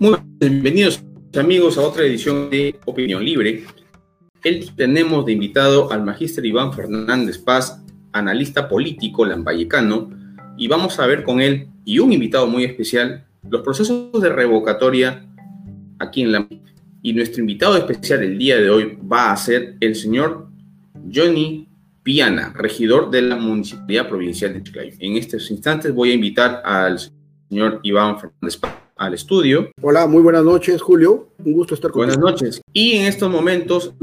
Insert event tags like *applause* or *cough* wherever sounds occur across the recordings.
Muy bienvenidos amigos a otra edición de Opinión Libre. Tenemos de invitado al magíster Iván Fernández Paz, analista político lambayecano, y vamos a ver con él y un invitado muy especial los procesos de revocatoria aquí en la y nuestro invitado especial el día de hoy va a ser el señor Johnny Piana, regidor de la Municipalidad Provincial de Chiclayo. En estos instantes voy a invitar al señor Iván Fernández Paz al estudio. Hola, muy buenas noches, Julio. Un gusto estar con Buenas noches. Y en estos momentos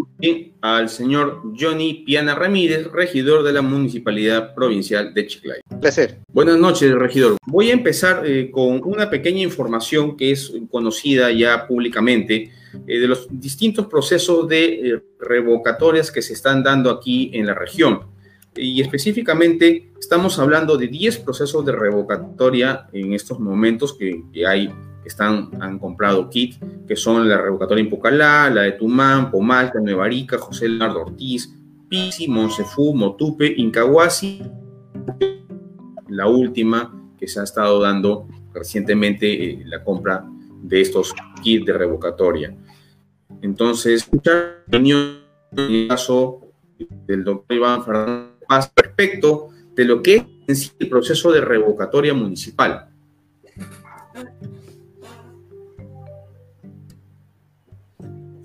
al señor Johnny Piana Ramírez, regidor de la Municipalidad Provincial de Chiclayo. Placer. Buenas noches, regidor. Voy a empezar eh, con una pequeña información que es conocida ya públicamente eh, de los distintos procesos de eh, revocatorias que se están dando aquí en la región. Y específicamente estamos hablando de 10 procesos de revocatoria en estos momentos que, hay están, han comprado kit, que son la revocatoria en la de Tumán, Pomalca, Nueva Arica, José Leonardo Ortiz, Pisi, Monsefú, Motupe, Incahuasi, la última que se ha estado dando recientemente eh, la compra de estos kits de revocatoria. Entonces, en el caso del doctor Iván Fernández Paz respecto de lo que es el proceso de revocatoria municipal.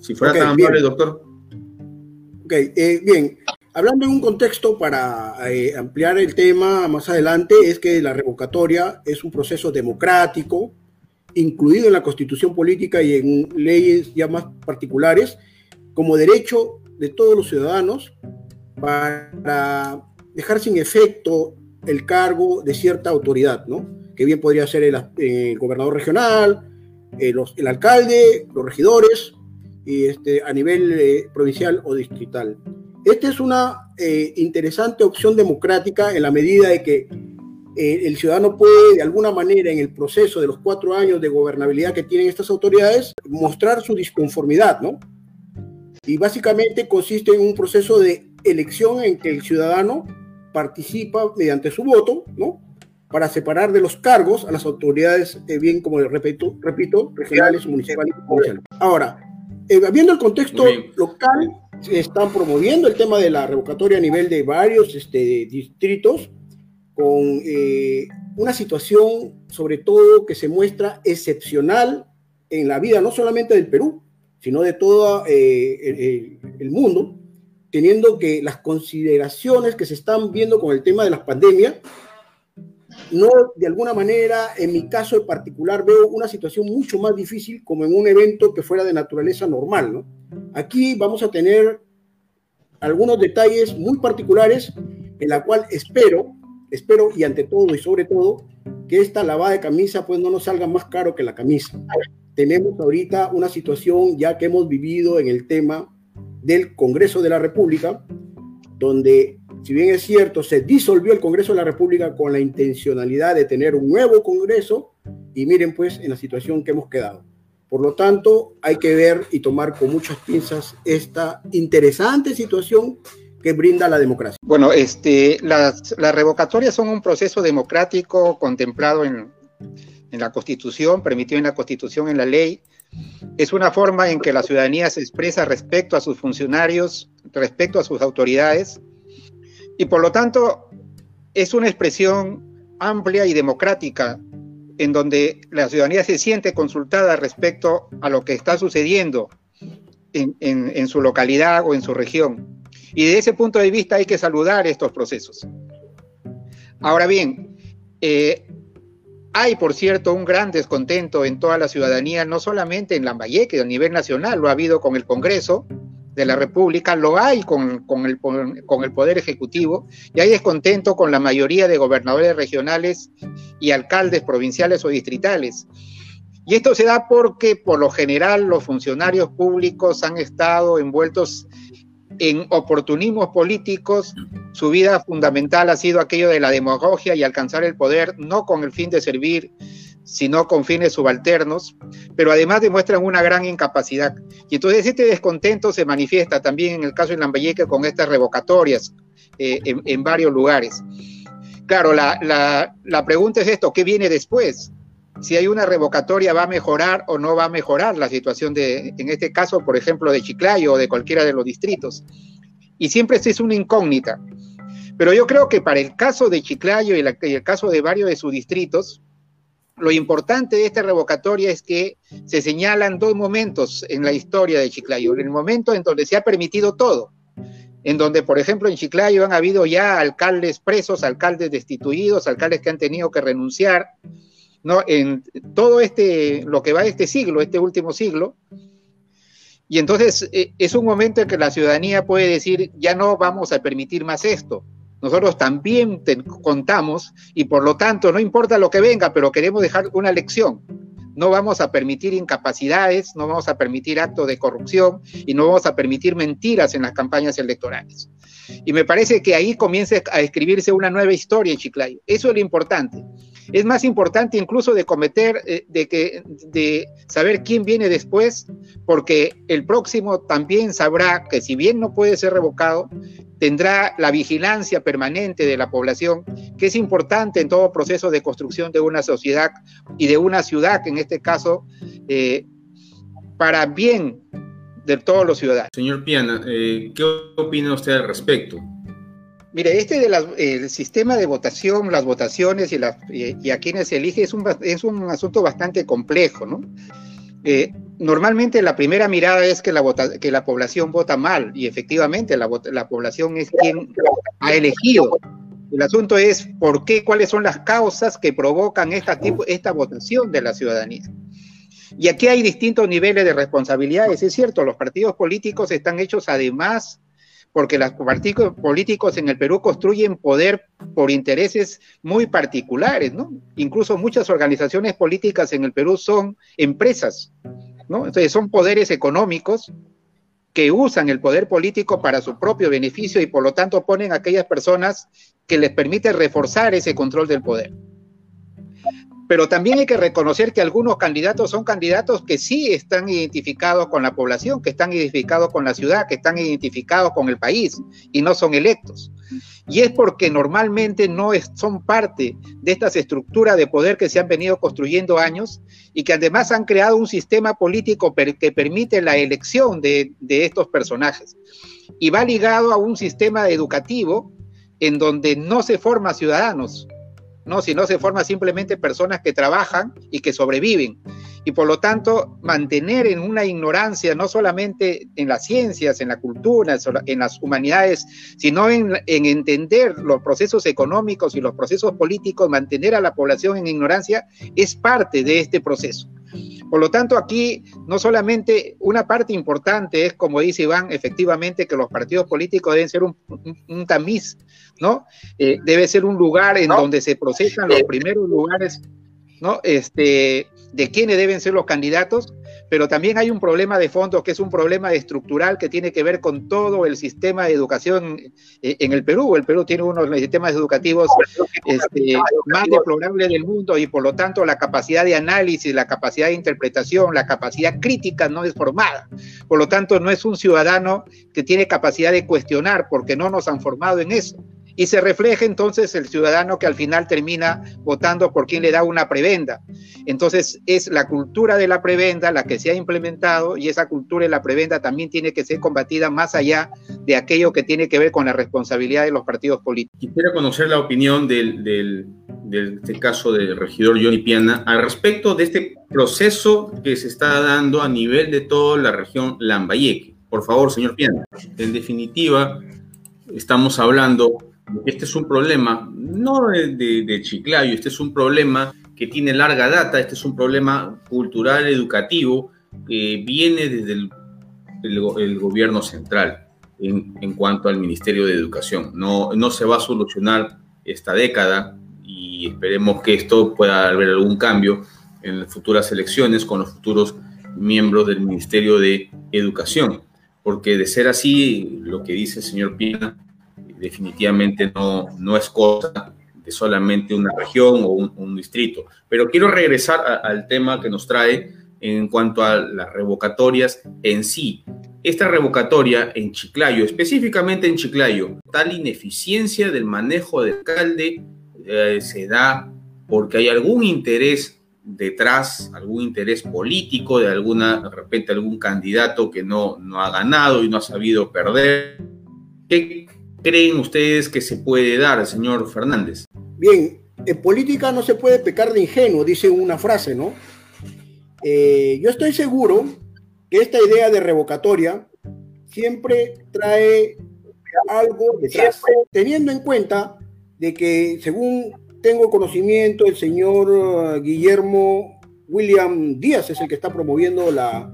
Si fuera tan amable, doctor. Ok, eh, bien. Hablando en un contexto para eh, ampliar el tema más adelante, es que la revocatoria es un proceso democrático, incluido en la constitución política y en leyes ya más particulares, como derecho de todos los ciudadanos para dejar sin efecto el cargo de cierta autoridad, ¿no? Que bien podría ser el, gobernador regional, eh, el alcalde, los regidores, y este, a nivel eh, provincial o distrital. Esta es una eh, interesante opción democrática en la medida de que eh, el ciudadano puede de alguna manera en el proceso de los cuatro años de gobernabilidad que tienen estas autoridades mostrar su disconformidad, ¿no? Y básicamente consiste en un proceso de elección en que el ciudadano participa mediante su voto, ¿no? Para separar de los cargos a las autoridades, bien como repito, repito, regionales, municipales y provinciales. Ahora, eh, viendo el contexto local, se están promoviendo el tema de la revocatoria a nivel de varios este, distritos, con eh, una situación sobre todo que se muestra excepcional en la vida, no solamente del Perú, sino de todo eh, el, mundo, teniendo que las consideraciones que se están viendo con el tema de las pandemias no de alguna manera, en mi caso en particular, veo una situación mucho más difícil como en un evento que fuera de naturaleza normal. ¿no? Aquí vamos a tener algunos detalles muy particulares en la cual espero, espero y ante todo y sobre todo, que esta lavada de camisa pues no nos salga más caro que la camisa. Tenemos ahorita una situación ya que hemos vivido en el tema del Congreso de la República, donde si bien es cierto, se disolvió el Congreso de la República con la intencionalidad de tener un nuevo Congreso y miren pues en la situación que hemos quedado. Por lo tanto, hay que ver y tomar con muchas pinzas esta interesante situación que brinda la democracia. Bueno, este, las, revocatorias son un proceso democrático contemplado en, en la Constitución, permitido en la Constitución, en la ley. Es una forma en que la ciudadanía se expresa respecto a sus funcionarios, respecto a sus autoridades, y por lo tanto es una expresión amplia y democrática en donde la ciudadanía se siente consultada respecto a lo que está sucediendo en, su localidad o en su región. Y de ese punto de vista hay que saludar estos procesos. Ahora bien, eh, hay, por cierto, un gran descontento en toda la ciudadanía, no solamente en Lambayeque, a nivel nacional, lo ha habido con el Congreso, de la República, lo hay con, el, con el Poder Ejecutivo y hay descontento con la mayoría de gobernadores regionales y alcaldes provinciales o distritales. Y esto se da porque por lo general los funcionarios públicos han estado envueltos en oportunismos políticos, su vida fundamental ha sido aquello de la demagogia y alcanzar el poder, no con el fin de servir sino con fines subalternos, pero además demuestran una gran incapacidad. Y entonces este descontento se manifiesta también en el caso de Lambayeque con estas revocatorias eh, en, varios lugares. Claro, la, pregunta es esto, ¿qué viene después? Si hay una revocatoria va a mejorar o no va a mejorar la situación de, en este caso, por ejemplo, de Chiclayo o de cualquiera de los distritos. Y siempre es una incógnita. Pero yo creo que para el caso de Chiclayo y, el caso de varios de sus distritos, lo importante de esta revocatoria es que se señalan dos momentos en la historia de Chiclayo. El momento en donde se ha permitido todo, en donde, por ejemplo, en Chiclayo han habido ya alcaldes presos, alcaldes destituidos, alcaldes que han tenido que renunciar, ¿no? En todo este, lo que va de este siglo, este último siglo. Y entonces eh, es un momento en que la ciudadanía puede decir, ya no vamos a permitir más esto. Nosotros también contamos y por lo tanto no importa lo que venga, pero queremos dejar una lección. No vamos a permitir incapacidades, no vamos a permitir actos de corrupción y no vamos a permitir mentiras en las campañas electorales. Y me parece que ahí comienza a escribirse una nueva historia en Chiclayo. Eso es lo importante. Es más importante incluso de cometer, eh, de, que, de saber quién viene después, porque el próximo también sabrá que si bien no puede ser revocado, tendrá la vigilancia permanente de la población, que es importante en todo proceso de construcción de una sociedad y de una ciudad, en este caso, eh, para bien de todos los ciudadanos. Señor Piana, eh, ¿qué opina usted al respecto? Mire, este del sistema de votación, las votaciones y, y, a quienes se elige es un, es un asunto bastante complejo, ¿no? Eh, normalmente la primera mirada es que la, población vota mal y efectivamente la, la población es quien ha elegido. El asunto es por qué, cuáles son las causas que provocan esta, tipo, esta votación de la ciudadanía. Y aquí hay distintos niveles de responsabilidades. Es cierto, los partidos políticos están hechos además porque los partidos políticos en el Perú construyen poder por intereses muy particulares, ¿no? Incluso muchas organizaciones políticas en el Perú son empresas, ¿no? Entonces son poderes económicos que usan el poder político para su propio beneficio y por lo tanto ponen a aquellas personas que les permite reforzar ese control del poder pero también hay que reconocer que algunos candidatos son candidatos que sí están identificados con la población, que están identificados con la ciudad, que están identificados con el país y no son electos. Y es porque normalmente no son parte de estas estructuras de poder que se han venido construyendo años y que además han creado un sistema político que permite la elección de, estos personajes. Y va ligado a un sistema educativo en donde no se forma ciudadanos, ¿no? Si no se forman simplemente personas que trabajan y que sobreviven. Y por lo tanto, mantener en una ignorancia, no solamente en las ciencias, en la cultura, en las humanidades, sino en entender los procesos económicos y los procesos políticos, mantener a la población en ignorancia, es parte de este proceso. Por lo tanto, aquí no solamente una parte importante es, como dice Iván, efectivamente que los partidos políticos deben ser un, tamiz, ¿no? Eh, debe ser un lugar en donde se procesan los primeros lugares, ¿no? Este, de quiénes deben ser los candidatos, pero también hay un problema de fondo que es un problema estructural que tiene que ver con todo el sistema de educación eh, en el Perú. El Perú tiene uno de los sistemas educativos este, más deplorables del mundo y por lo tanto la capacidad de análisis, la capacidad de interpretación, la capacidad crítica no es formada. Por lo tanto, no es un ciudadano que tiene capacidad de cuestionar porque no nos han formado en eso y se refleja entonces el ciudadano que al final termina votando por quien le da una prebenda. Entonces es la cultura de la prebenda la que se ha implementado y esa cultura de la prebenda también tiene que ser combatida más allá de aquello que tiene que ver con la responsabilidad de los partidos políticos. Quisiera conocer la opinión del, del, del este caso del regidor Johnny Piana al respecto de este proceso que se está dando a nivel de toda la región Lambayeque. Por favor, señor Piana. En definitiva, estamos hablando este es un problema no de, Chiclayo, este es un problema que tiene larga data, este es un problema cultural, educativo, que viene desde el, gobierno central en, cuanto al Ministerio de Educación. No, no se va a solucionar esta década y esperemos que esto pueda haber algún cambio en futuras elecciones con los futuros miembros del Ministerio de Educación, porque de ser así, lo que dice el señor Pina, definitivamente no, no es cosa de solamente una región o un, distrito. Pero quiero regresar al tema que nos trae en cuanto a las revocatorias en sí. Esta revocatoria en Chiclayo, específicamente en Chiclayo, tal ineficiencia del manejo del alcalde eh, se da porque hay algún interés detrás algún interés político de alguna, de repente algún candidato que no, no ha ganado y no ha sabido perder. ¿Qué creen ustedes que se puede dar, señor Fernández? Bien, en política no se puede pecar de ingenuo, dice una frase, ¿no? Eh, yo estoy seguro que esta idea de revocatoria siempre trae algo detrás, teniendo en cuenta de que según tengo conocimiento, el señor uh, Guillermo William Díaz es el que está promoviendo la,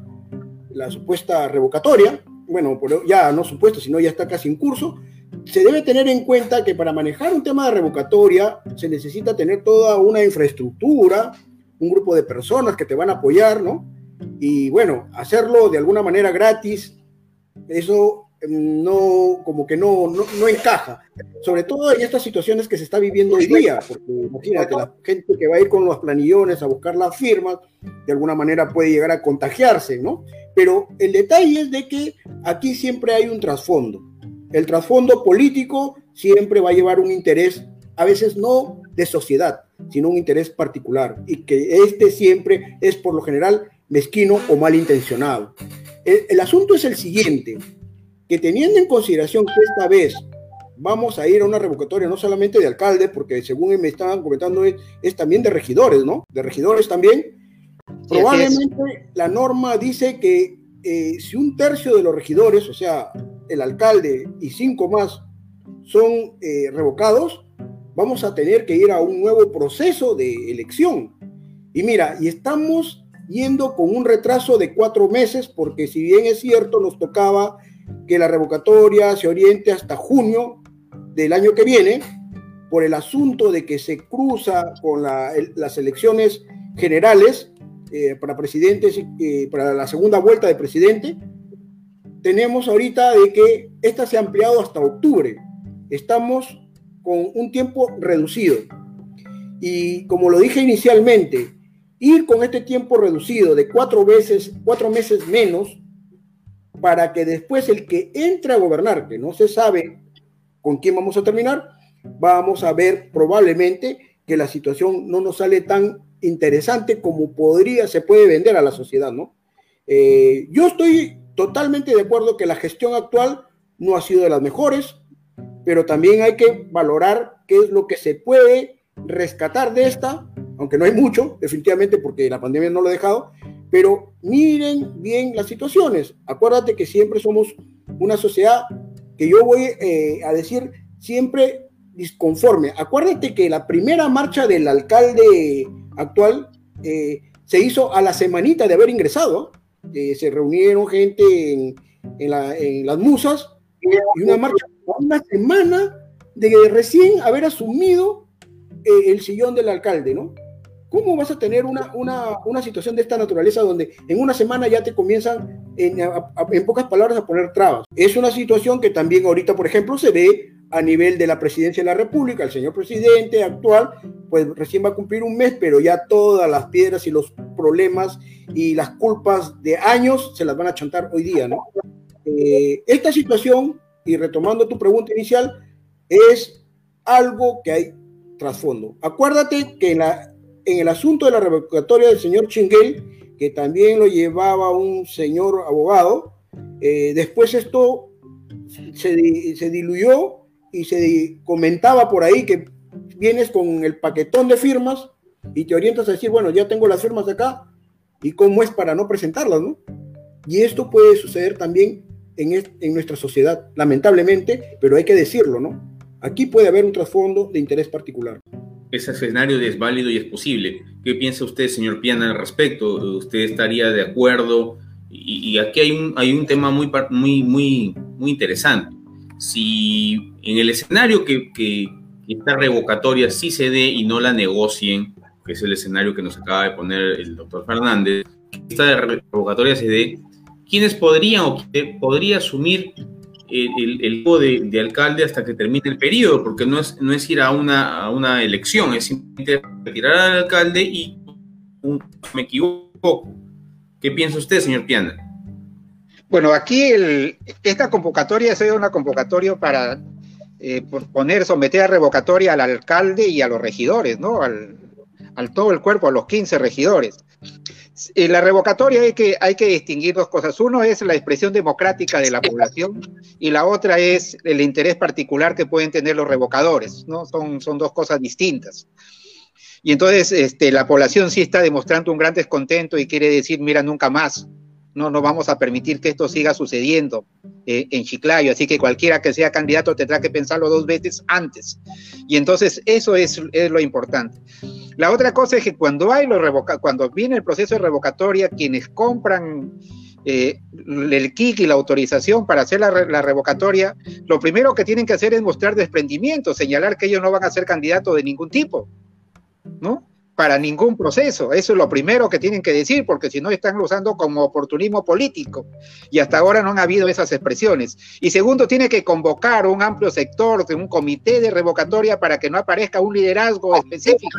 la supuesta revocatoria. Bueno, ya no supuesto, sino ya está casi en curso. Se debe tener en cuenta que para manejar un tema de revocatoria se necesita tener toda una infraestructura, un grupo de personas que te van a apoyar, ¿no? Y bueno, hacerlo de alguna manera gratis, eso no, como que no, no, encaja, sobre todo en estas situaciones que se está viviendo hoy día, porque imagínate, la gente que va a ir con los planillones a buscar las firmas, de alguna manera puede llegar a contagiarse, ¿no? Pero el detalle es de que aquí siempre hay un trasfondo. El trasfondo político siempre va a llevar un interés, a veces no de sociedad, sino un interés particular, y que este siempre es por lo general mezquino o malintencionado. El, el asunto es el siguiente, que teniendo en consideración que esta vez vamos a ir a una revocatoria no solamente de alcalde, porque según me estaban comentando es, también de regidores, ¿no? De regidores también. Probablemente la norma dice que eh, si un tercio de los regidores, o sea, el alcalde y cinco más, son eh, revocados, vamos a tener que ir a un nuevo proceso de elección. Y mira, y estamos yendo con un retraso de cuatro meses, porque si bien es cierto, nos tocaba que la revocatoria se oriente hasta junio del año que viene por el asunto de que se cruza con las elecciones generales eh, para presidentes y para la segunda vuelta de presidente. Tenemos ahorita de que esta se ha ampliado hasta octubre. Estamos con un tiempo reducido. Y como lo dije inicialmente, ir con este tiempo reducido de cuatro veces, cuatro meses menos, para que después el que entre a gobernar, que no se sabe con quién vamos a terminar, vamos a ver probablemente que la situación no nos sale tan interesante como podría, se puede vender a la sociedad, ¿no? Eh, yo estoy totalmente de acuerdo que la gestión actual no ha sido de las mejores, pero también hay que valorar qué es lo que se puede rescatar de esta, aunque no hay mucho, definitivamente, porque la pandemia no lo ha dejado, pero miren bien las situaciones. Acuérdate que siempre somos una sociedad que yo voy eh, a decir siempre disconforme. Acuérdate que la primera marcha del alcalde actual eh, se hizo a la semanita de haber ingresado. Eh, se reunieron gente en, las musas y una marcha una semana de recién haber asumido el sillón del alcalde, ¿no? ¿Cómo vas a tener una, una, situación de esta naturaleza donde en una semana ya te comienzan, en, en, pocas palabras, a poner trabas? Es una situación que también ahorita, por ejemplo, se ve a nivel de la presidencia de la República. El señor presidente actual, pues recién va a cumplir un mes, pero ya todas las piedras y los problemas y las culpas de años se las van a chantar hoy día, ¿no? Eh, esta situación, y retomando tu pregunta inicial, es algo que hay trasfondo. Acuérdate que la, en el asunto de la revocatoria del señor Chinguel, que también lo llevaba un señor abogado, eh, después esto se, diluyó y se comentaba por ahí que vienes con el paquetón de firmas y te orientas a decir, bueno, ya tengo las firmas de acá, ¿y cómo es para no presentarlas, no? Y esto puede suceder también en, en nuestra sociedad, lamentablemente, pero hay que decirlo, ¿no? Aquí puede haber un trasfondo de interés particular ese escenario es válido y es posible. ¿Qué piensa usted, señor Piana, al respecto? ¿Usted estaría de acuerdo? Y, aquí hay un, hay un tema muy, muy, muy, muy interesante. Si en el escenario que, que esta revocatoria sí se dé y no la negocien, que es el escenario que nos acaba de poner el doctor Fernández, esta revocatoria se dé, ¿quiénes podrían o podría asumir el, el, de, alcalde hasta que termine el periodo, porque no es, no es ir a una, a una elección, es simplemente retirar al alcalde y me equivoco. ¿Qué piensa usted, señor Piana? Bueno, aquí esta convocatoria es una convocatoria para eh, poner, someter a revocatoria al alcalde y a los regidores, ¿no? Al todo el cuerpo, a los 15 regidores. En la revocatoria hay que, hay que distinguir dos cosas. Uno es la expresión democrática de la población y la otra es el interés particular que pueden tener los revocadores, ¿no? Son, son dos cosas distintas. Y entonces este, la población sí está demostrando un gran descontento y quiere decir, mira, nunca más, no, no vamos a permitir que esto siga sucediendo eh, en Chiclayo, así que cualquiera que sea candidato tendrá que pensarlo dos veces antes. Y entonces eso es, lo importante. La otra cosa es que cuando hay lo revoca, cuando viene el proceso de revocatoria, quienes compran eh, el KIC y la autorización para hacer la, la, revocatoria, lo primero que tienen que hacer es mostrar desprendimiento, señalar que ellos no van a ser candidatos de ningún tipo, ¿no? Para ningún proceso. Eso es lo primero que tienen que decir, porque si no están usando como oportunismo político. Y hasta ahora no han habido esas expresiones. Y segundo, tiene que convocar un amplio sector de un comité de revocatoria para que no aparezca un liderazgo específico,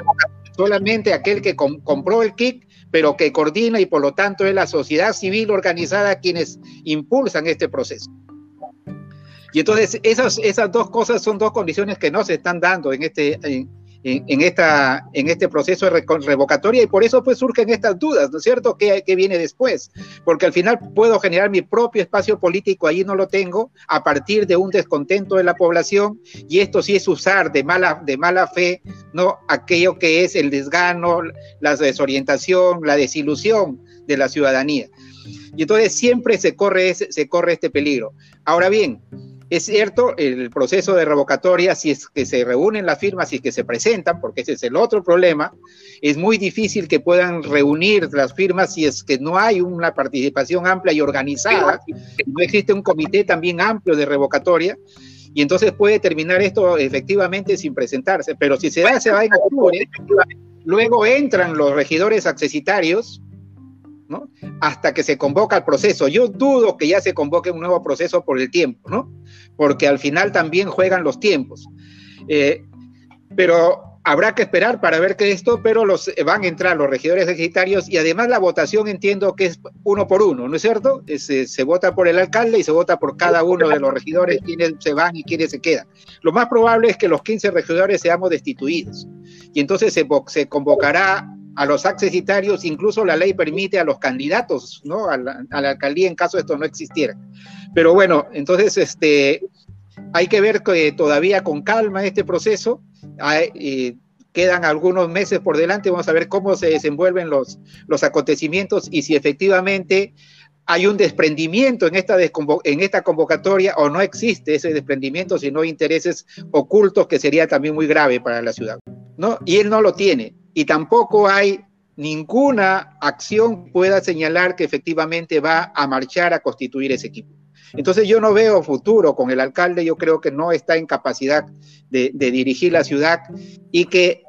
solamente aquel que compró el KIC, pero que coordina y por lo tanto es la sociedad civil organizada quienes impulsan este proceso. Y entonces esas, esas dos cosas son dos condiciones que no se están dando en este, esta, en este proceso de revocatoria y por eso pues surgen estas dudas, ¿no es cierto? ¿Qué, ¿Qué, viene después? Porque al final puedo generar mi propio espacio político, allí no lo tengo, a partir de un descontento de la población y esto sí es usar de mala, de mala fe, ¿no? Aquello que es el desgano, la desorientación, la desilusión de la ciudadanía. Y entonces siempre se corre, se corre este peligro. Ahora bien, es cierto, el proceso de revocatoria, si es que se reúnen las firmas, y es que se presentan, porque ese es el otro problema, es muy difícil que puedan reunir las firmas si es que no hay una participación amplia y organizada, no existe un comité también amplio de revocatoria, y entonces puede terminar esto efectivamente sin presentarse, pero si se da, se va en octubre, luego entran los regidores accesitarios, ¿no? Hasta que se convoca el proceso. Yo dudo que ya se convoque un nuevo proceso por el tiempo, ¿no? Porque al final también juegan los tiempos. Eh, pero habrá que esperar para ver que esto, pero los eh, van a entrar los regidores secretarios y además la votación entiendo que es uno por uno, ¿no es cierto? Se, se, vota por el alcalde y se vota por cada uno de los regidores, quienes se van y quienes se quedan. Lo más probable es que los 15 regidores seamos destituidos y entonces se convocará a los accesitarios, incluso la ley permite a los candidatos, ¿no? A la, a la, alcaldía en caso esto no existiera. Pero bueno, entonces este, hay que ver que todavía con calma este proceso. Eh, quedan algunos meses por delante, vamos a ver cómo se desenvuelven los, los acontecimientos y si efectivamente hay un desprendimiento en esta, en esta convocatoria o no existe ese desprendimiento, sino intereses ocultos que sería también muy grave para la ciudad. ¿no? Y él no lo tiene y tampoco hay ninguna acción pueda señalar que efectivamente va a marchar a constituir ese equipo. Entonces yo no veo futuro con el alcalde, yo creo que no está en capacidad de, de, dirigir la ciudad y que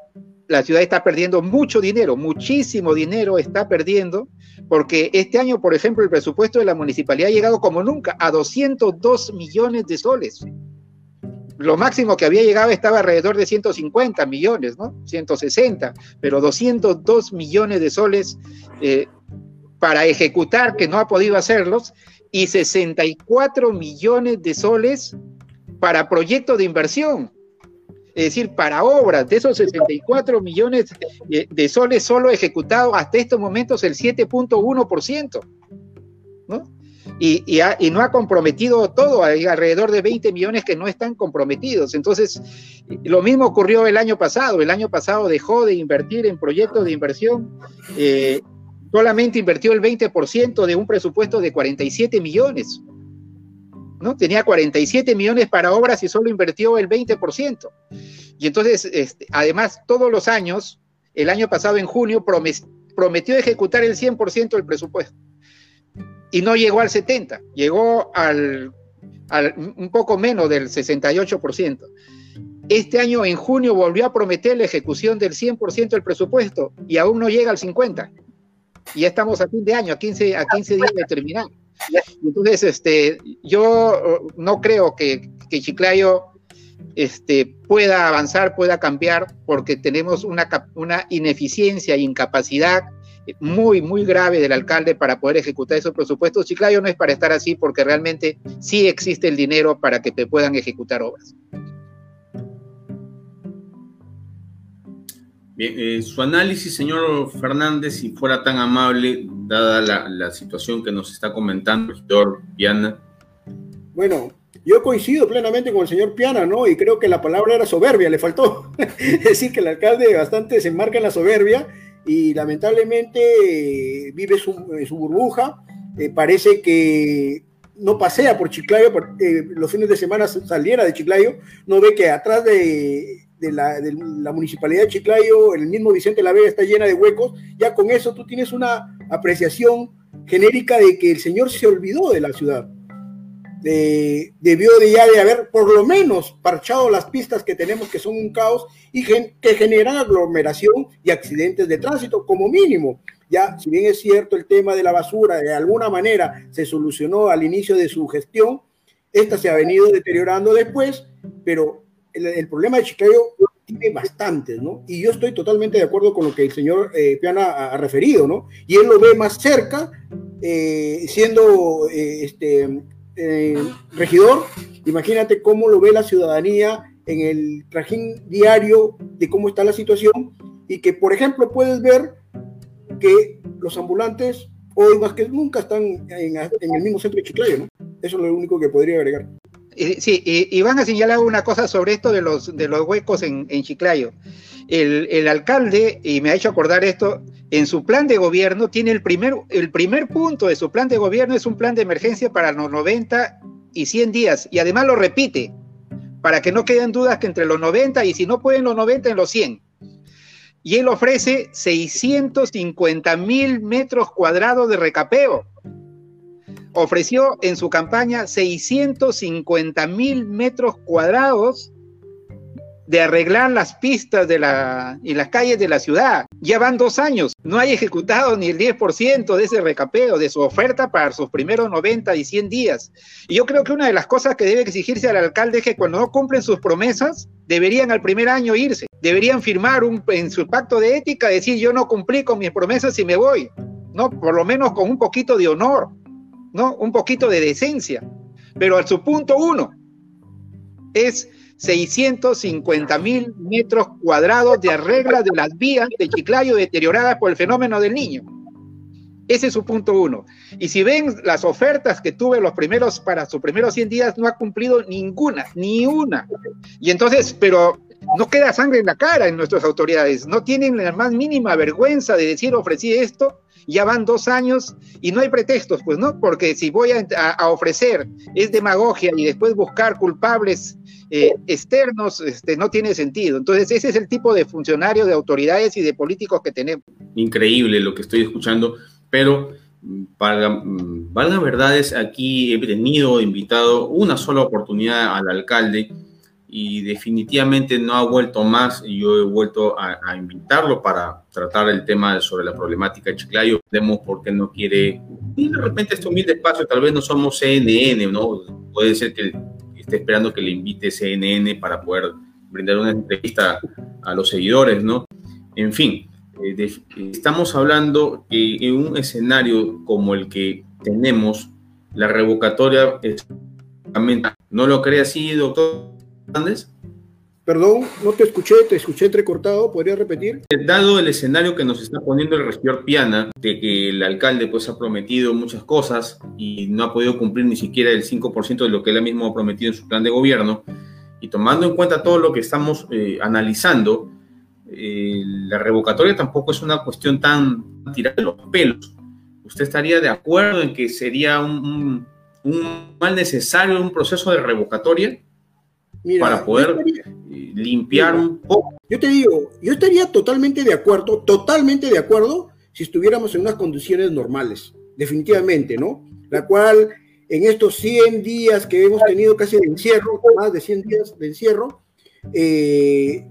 la ciudad está perdiendo mucho dinero, muchísimo dinero está perdiendo, porque este año, por ejemplo, el presupuesto de la municipalidad ha llegado como nunca a 202 millones de soles lo máximo que había llegado estaba alrededor de 150 millones, ¿no? 160, pero 202 millones de soles eh, para ejecutar, que no ha podido hacerlos, y 64 millones de soles para proyectos de inversión, es decir, para obras, de esos 64 millones de soles solo ejecutados hasta estos momentos el 7.1%, ¿no? Y, ha, y, no ha comprometido todo, hay alrededor de 20 millones que no están comprometidos. Entonces, lo mismo ocurrió el año pasado, el año pasado dejó de invertir en proyectos de inversión, eh, solamente invirtió el 20% de un presupuesto de 47 millones. ¿no? Tenía 47 millones para obras y solo invirtió el 20%. Y entonces, este, además, todos los años, el año pasado en junio, prometió ejecutar el 100% del presupuesto y no llegó al 70, llegó al, un poco menos del 68%. Este año, en junio, volvió a prometer la ejecución del 100% del presupuesto y aún no llega al 50%. Y ya estamos a fin de año, a 15, a 15 días de terminar. Entonces, este, yo no creo que, que Chiclayo este, pueda avanzar, pueda cambiar, porque tenemos una, una ineficiencia e incapacidad muy, muy grave del alcalde para poder ejecutar esos presupuestos. Chiclayo no es para estar así porque realmente sí existe el dinero para que te puedan ejecutar obras. Bien, eh, su análisis, señor Fernández, si fuera tan amable, dada la, situación que nos está comentando el señor Piana. Bueno, yo coincido plenamente con el señor Piana, ¿no? Y creo que la palabra era soberbia, le faltó. *laughs* es decir, que el alcalde bastante se enmarca en la soberbia y lamentablemente eh, vive en su burbuja. Eh, parece que no pasea por Chiclayo, los fines de semana saliera de Chiclayo, no ve que atrás de de la, municipalidad de Chiclayo, el mismo Vicente La Vega está llena de huecos, ya con eso tú tienes una apreciación genérica de que el señor se olvidó de la ciudad. Debió de ya de haber por lo menos parchado las pistas que tenemos que son un caos y que generan aglomeración y accidentes de tránsito como mínimo. Ya, si bien es cierto el tema de la basura de alguna manera se solucionó al inicio de su gestión, esta se ha venido deteriorando después, pero el, problema de Chiclayo tiene bastantes, ¿no? Y yo estoy totalmente de acuerdo con lo que el señor eh, Piana ha, referido, ¿no? Y él lo ve más cerca, eh, siendo eh, este, regidor, imagínate cómo lo ve la ciudadanía en el trajín diario de cómo está la situación y que, por ejemplo, puedes ver que los ambulantes hoy más que nunca están en, en el mismo centro de Chiclayo, ¿no? Eso es lo único que podría agregar sí, y, van a señalar una cosa sobre esto de los, de los huecos en, Chiclayo. El, alcalde, y me ha hecho acordar esto, en su plan de gobierno tiene el primer, el primer punto de su plan de gobierno es un plan de emergencia para los 90 y 100 días, y además lo repite, para que no queden dudas que entre los 90 y si no pueden los 90, en los 100. Y él ofrece 650 mil metros cuadrados de recapeo ofreció en su campaña 650 mil metros cuadrados de arreglar las pistas de la, y las calles de la ciudad. Ya van dos años, no hay ejecutado ni el 10% de ese recapeo, de su oferta para sus primeros 90 y 100 días. Y yo creo que una de las cosas que debe exigirse al alcalde es que cuando no cumplen sus promesas, deberían al primer año irse, deberían firmar un, en su pacto de ética, decir yo no cumplí con mis promesas y me voy, ¿no? Por lo menos con un poquito de honor. ¿no? Un poquito de decencia. Pero al su punto uno es 650 mil metros cuadrados de arregla de las vías de Chiclayo deterioradas por el fenómeno del niño. Ese es su punto uno. Y si ven las ofertas que tuve los primeros, para sus primeros 100 días, no ha cumplido ninguna, ni una. Y entonces, pero no queda sangre en la cara en nuestras autoridades, no tienen la más mínima vergüenza de decir ofrecí esto ya van dos años y no hay pretextos, pues, ¿no? Porque si voy a, ofrecer es demagogia y después buscar culpables eh, externos, este, no tiene sentido. Entonces, ese es el tipo de funcionarios, de autoridades y de políticos que tenemos. Increíble lo que estoy escuchando, pero para mm, valga verdades, aquí he tenido invitado una sola oportunidad al alcalde y definitivamente no ha vuelto más y yo he vuelto a, invitarlo para tratar el tema sobre la problemática de Chiclayo. Vemos por qué no quiere, y de repente este humilde espacio, tal vez no somos CNN, ¿no? Puede ser que esté esperando que le invite CNN para poder brindar una entrevista a los seguidores, ¿no? En fin, eh, estamos hablando que en un escenario como el que tenemos, la revocatoria es... ¿No lo cree así, doctor? Perdón, no te escuché, te escuché entrecortado, ¿podría repetir? Dado el escenario que nos está poniendo el regidor Piana, de que el alcalde pues ha prometido muchas cosas y no ha podido cumplir ni siquiera el 5% de lo que él mismo ha prometido en su plan de gobierno, y tomando en cuenta todo lo que estamos eh, analizando, eh, la revocatoria tampoco es una cuestión tan tirada los pelos. ¿Usted estaría de acuerdo en que sería un, un mal necesario un proceso de revocatoria? Para poder limpiar un poco. Yo te digo, yo estaría totalmente de acuerdo, totalmente de acuerdo si estuviéramos en unas condiciones normales, definitivamente, ¿no? La cual en estos 100 días que hemos tenido casi de encierro, más de 100 días de encierro, eh,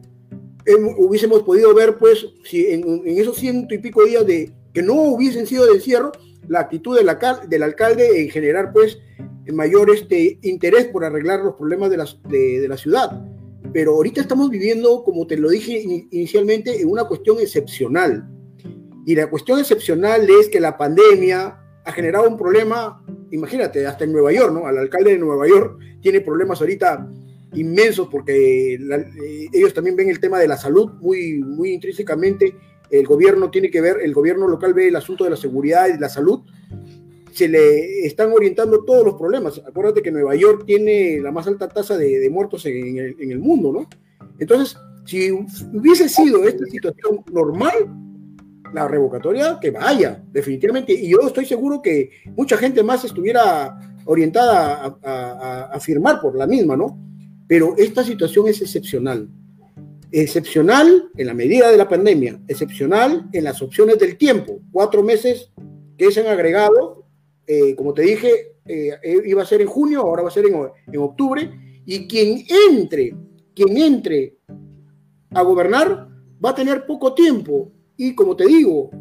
hubiésemos podido ver, pues, si en, esos ciento y pico días de que no hubiesen sido de encierro, la actitud del, del alcalde en generar, pues, mayor este interés por arreglar los problemas de la, de, la ciudad. Pero ahorita estamos viviendo, como te lo dije inicialmente, en una cuestión excepcional. Y la cuestión excepcional es que la pandemia ha generado un problema, imagínate, hasta en Nueva York, ¿no? Al alcalde de Nueva York tiene problemas ahorita inmensos porque ellos también ven el tema de la salud muy, muy intrínsecamente. El gobierno tiene que ver, el gobierno local ve el asunto de la seguridad y la salud. Se le están orientando todos los problemas. Acuérdate que Nueva York tiene la más alta tasa de, muertos en el, en el mundo, ¿no? Entonces, si hubiese sido esta situación normal, la revocatoria que vaya, definitivamente. Y yo estoy seguro que mucha gente más estuviera orientada a, firmar por la misma, ¿no? Pero esta situación es excepcional. Excepcional en la medida de la pandemia, excepcional en las opciones del tiempo. Cuatro meses que se han agregado, eh, como te dije, eh, iba a ser en junio, ahora va a ser en, en octubre. Y quien entre, quien entre a gobernar va a tener poco tiempo y como te digo,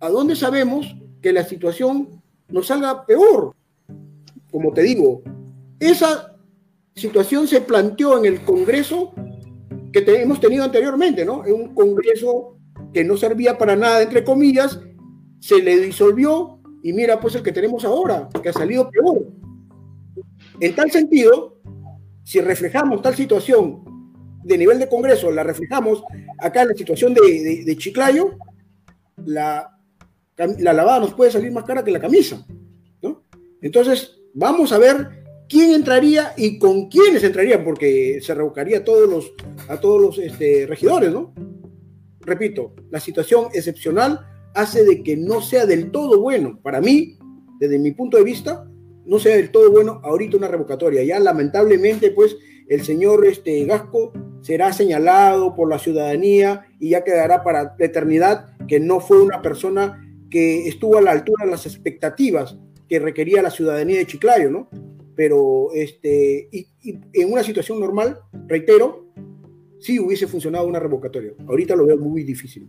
¿a dónde sabemos que la situación nos salga peor? Como te digo, esa situación se planteó en el Congreso que hemos tenido anteriormente, ¿no? En un Congreso que no servía para nada, entre comillas, se le disolvió y mira pues el que tenemos ahora, que ha salido peor. En tal sentido, si reflejamos tal situación de nivel de Congreso la reflejamos acá en la situación de, Chiclayo, la, la, lavada nos puede salir más cara que la camisa. ¿no? Entonces, vamos a ver quién entraría y con quiénes entrarían, porque se revocaría a todos los, a todos los este, regidores. ¿no? Repito, la situación excepcional hace de que no sea del todo bueno. Para mí, desde mi punto de vista, no sea del todo bueno ahorita una revocatoria. Ya lamentablemente, pues, el señor este, Gasco será señalado por la ciudadanía y ya quedará para la eternidad que no fue una persona que estuvo a la altura de las expectativas que requería la ciudadanía de Chiclayo, ¿no? Pero este, y, en una situación normal, reitero, sí hubiese funcionado una revocatoria. Ahorita lo veo muy difícil.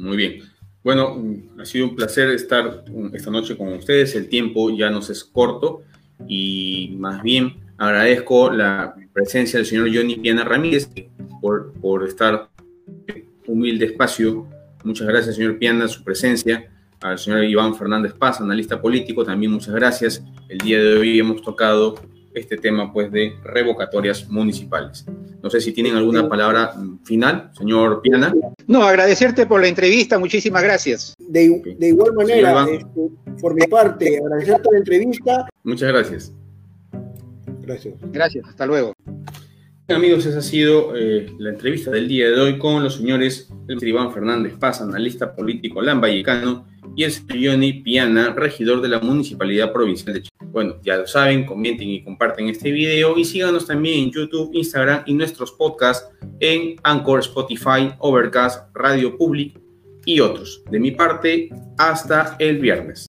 Muy bien. Bueno, ha sido un placer estar esta noche con ustedes. El tiempo ya nos es corto y más bien agradezco la presencia del señor Johnny Piana Ramírez por, por estar humilde espacio. Muchas gracias, señor Piana, su presencia. Al señor Iván Fernández Paz, analista político, también muchas gracias. El día de hoy hemos tocado este tema pues de revocatorias municipales. No sé si tienen alguna palabra final, señor Piana. No, agradecerte por la entrevista, muchísimas gracias. De, igual manera, este, por mi parte, agradecerte la entrevista. Muchas gracias. Gracias. Gracias, hasta luego. Amigos, esa ha sido eh, la entrevista del día de hoy con los señores Iván Fernández Paz, analista político lambayecano, y el señor Johnny Piana, regidor de la Municipalidad Provincial de Chile. Bueno, ya lo saben, comenten y comparten este video y síganos también en YouTube, Instagram y nuestros podcasts en Anchor, Spotify, Overcast, Radio Public y otros. De mi parte, hasta el viernes.